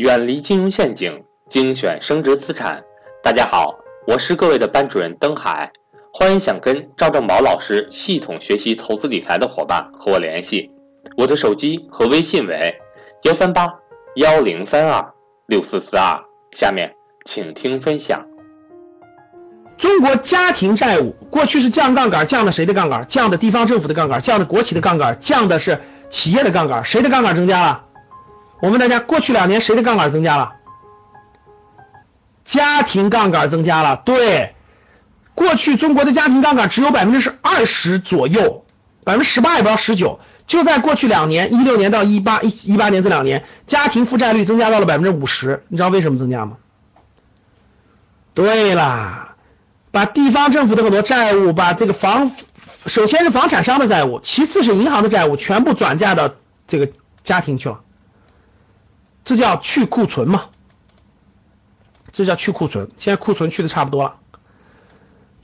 远离金融陷阱，精选升值资产。大家好，我是各位的班主任登海，欢迎想跟赵正宝老师系统学习投资理财的伙伴和我联系，我的手机和微信为幺三八幺零三二六四四二。下面请听分享。中国家庭债务过去是降杠杆，降的谁的杠杆？降的地方政府的杠杆，降的国企的杠杆，降的是企业的杠杆，谁的杠杆增加了？我问大家，过去两年谁的杠杆增加了？家庭杠杆增加了。对，过去中国的家庭杠杆只有百分之是二十左右，百分之十八也不到十九。就在过去两年，一六年到一八一一八年这两年，家庭负债率增加到了百分之五十。你知道为什么增加吗？对啦。把地方政府的很多债务，把这个房，首先是房产商的债务，其次是银行的债务，全部转嫁到这个家庭去了，这叫去库存嘛？这叫去库存。现在库存去的差不多了，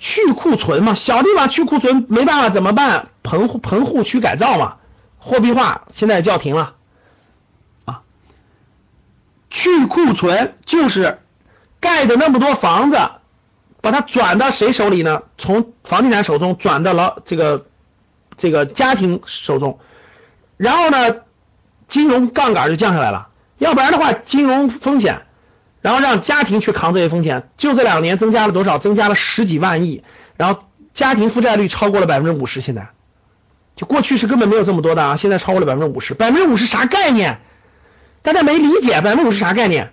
去库存嘛，小地方去库存没办法怎么办？棚户棚户区改造嘛，货币化现在叫停了啊。去库存就是盖的那么多房子。把它转到谁手里呢？从房地产手中转到了这个这个家庭手中，然后呢，金融杠杆就降下来了。要不然的话，金融风险，然后让家庭去扛这些风险。就这两年增加了多少？增加了十几万亿，然后家庭负债率超过了百分之五十。现在，就过去是根本没有这么多的啊，现在超过了百分之五十。百分之五十啥概念？大家没理解，百分之五十啥概念？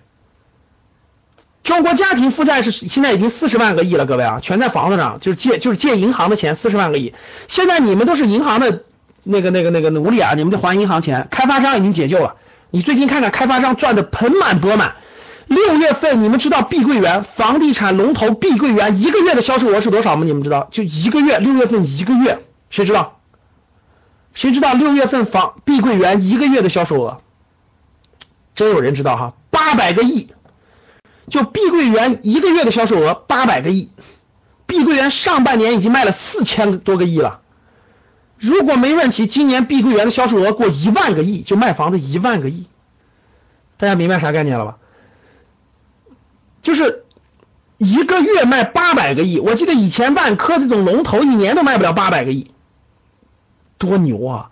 中国家庭负债是现在已经四十万个亿了，各位啊，全在房子上，就是借就是借银行的钱，四十万个亿。现在你们都是银行的那个那个那个奴隶啊，你们得还银行钱。开发商已经解救了，你最近看看开发商赚的盆满钵满。六月份你们知道碧桂园房地产龙头碧桂园一个月的销售额是多少吗？你们知道？就一个月，六月份一个月，谁知道？谁知道六月份房碧桂园一个月的销售额？真有人知道哈，八百个亿。就碧桂园一个月的销售额八百个亿，碧桂园上半年已经卖了四千多个亿了。如果没问题，今年碧桂园的销售额过一万个亿，就卖房子一万个亿。大家明白啥概念了吧？就是一个月卖八百个亿。我记得以前万科这种龙头一年都卖不了八百个亿，多牛啊！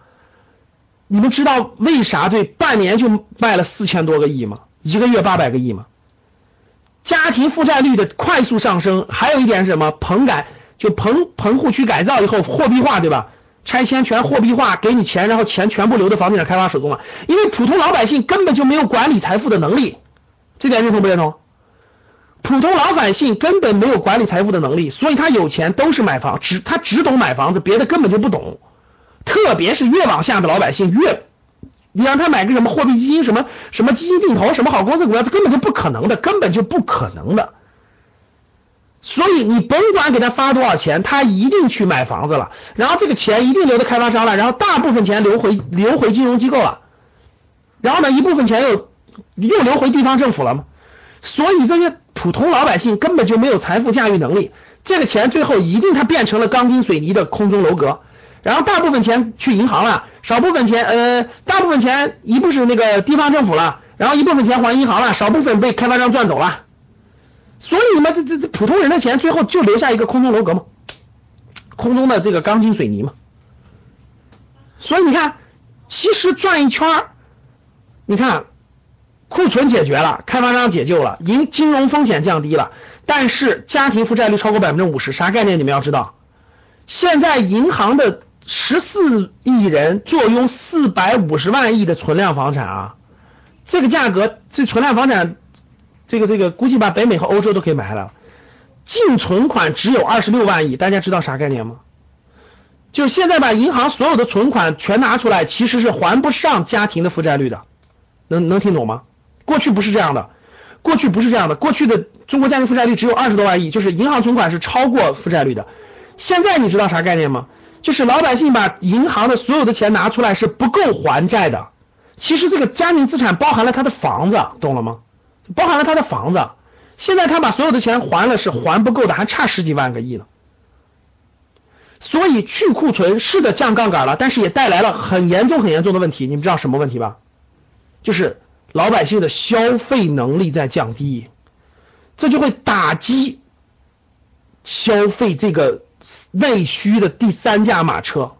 你们知道为啥对半年就卖了四千多个亿吗？一个月八百个亿吗？家庭负债率的快速上升，还有一点是什么？棚改就棚棚户区改造以后货币化，对吧？拆迁全货币化，给你钱，然后钱全部留在房地产开发手中了。因为普通老百姓根本就没有管理财富的能力，这点认同不认同？普通老百姓根本没有管理财富的能力，所以他有钱都是买房，只他只懂买房子，别的根本就不懂。特别是越往下的老百姓越。你让他买个什么货币基金，什么什么基金定投，什么好公司股票，这根本就不可能的，根本就不可能的。所以你甭管给他发多少钱，他一定去买房子了，然后这个钱一定留在开发商了，然后大部分钱流回流回金融机构了，然后呢一部分钱又又流回地方政府了嘛。所以这些普通老百姓根本就没有财富驾驭能力，这个钱最后一定它变成了钢筋水泥的空中楼阁。然后大部分钱去银行了，少部分钱，呃，大部分钱一部是那个地方政府了，然后一部分钱还银行了，少部分被开发商赚走了，所以你们这这这普通人的钱最后就留下一个空中楼阁嘛，空中的这个钢筋水泥嘛，所以你看，其实转一圈，你看库存解决了，开发商解救了，银金融风险降低了，但是家庭负债率超过百分之五十，啥概念？你们要知道，现在银行的。十四亿人坐拥四百五十万亿的存量房产啊，这个价格，这存量房产，这个这个估计把北美和欧洲都可以买下来了。净存款只有二十六万亿，大家知道啥概念吗？就是现在把银行所有的存款全拿出来，其实是还不上家庭的负债率的。能能听懂吗？过去不是这样的，过去不是这样的，过去的中国家庭负债率只有二十多万亿，就是银行存款是超过负债率的。现在你知道啥概念吗？就是老百姓把银行的所有的钱拿出来是不够还债的，其实这个家庭资产包含了他的房子，懂了吗？包含了他的房子，现在他把所有的钱还了是还不够的，还差十几万个亿呢。所以去库存是的降杠杆了，但是也带来了很严重很严重的问题，你们知道什么问题吧？就是老百姓的消费能力在降低，这就会打击消费这个内需的第三驾马车。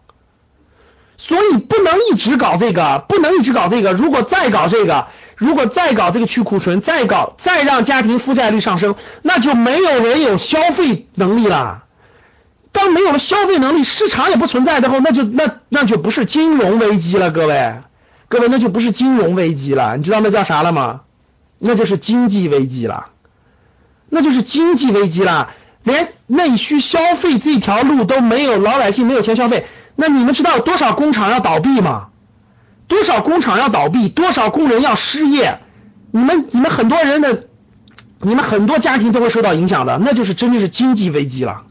所以不能一直搞这个，不能一直搞这个。如果再搞这个，如果再搞这个去库存，再搞再让家庭负债率上升，那就没有人有消费能力了。当没有了消费能力，市场也不存在的后，那就那那就不是金融危机了，各位，各位那就不是金融危机了，你知道那叫啥了吗？那就是经济危机了，那就是经济危机了，连内需消费这条路都没有，老百姓没有钱消费。那你们知道多少工厂要倒闭吗？多少工厂要倒闭，多少工人要失业？你们你们很多人的，你们很多家庭都会受到影响的，那就是真的是经济危机了。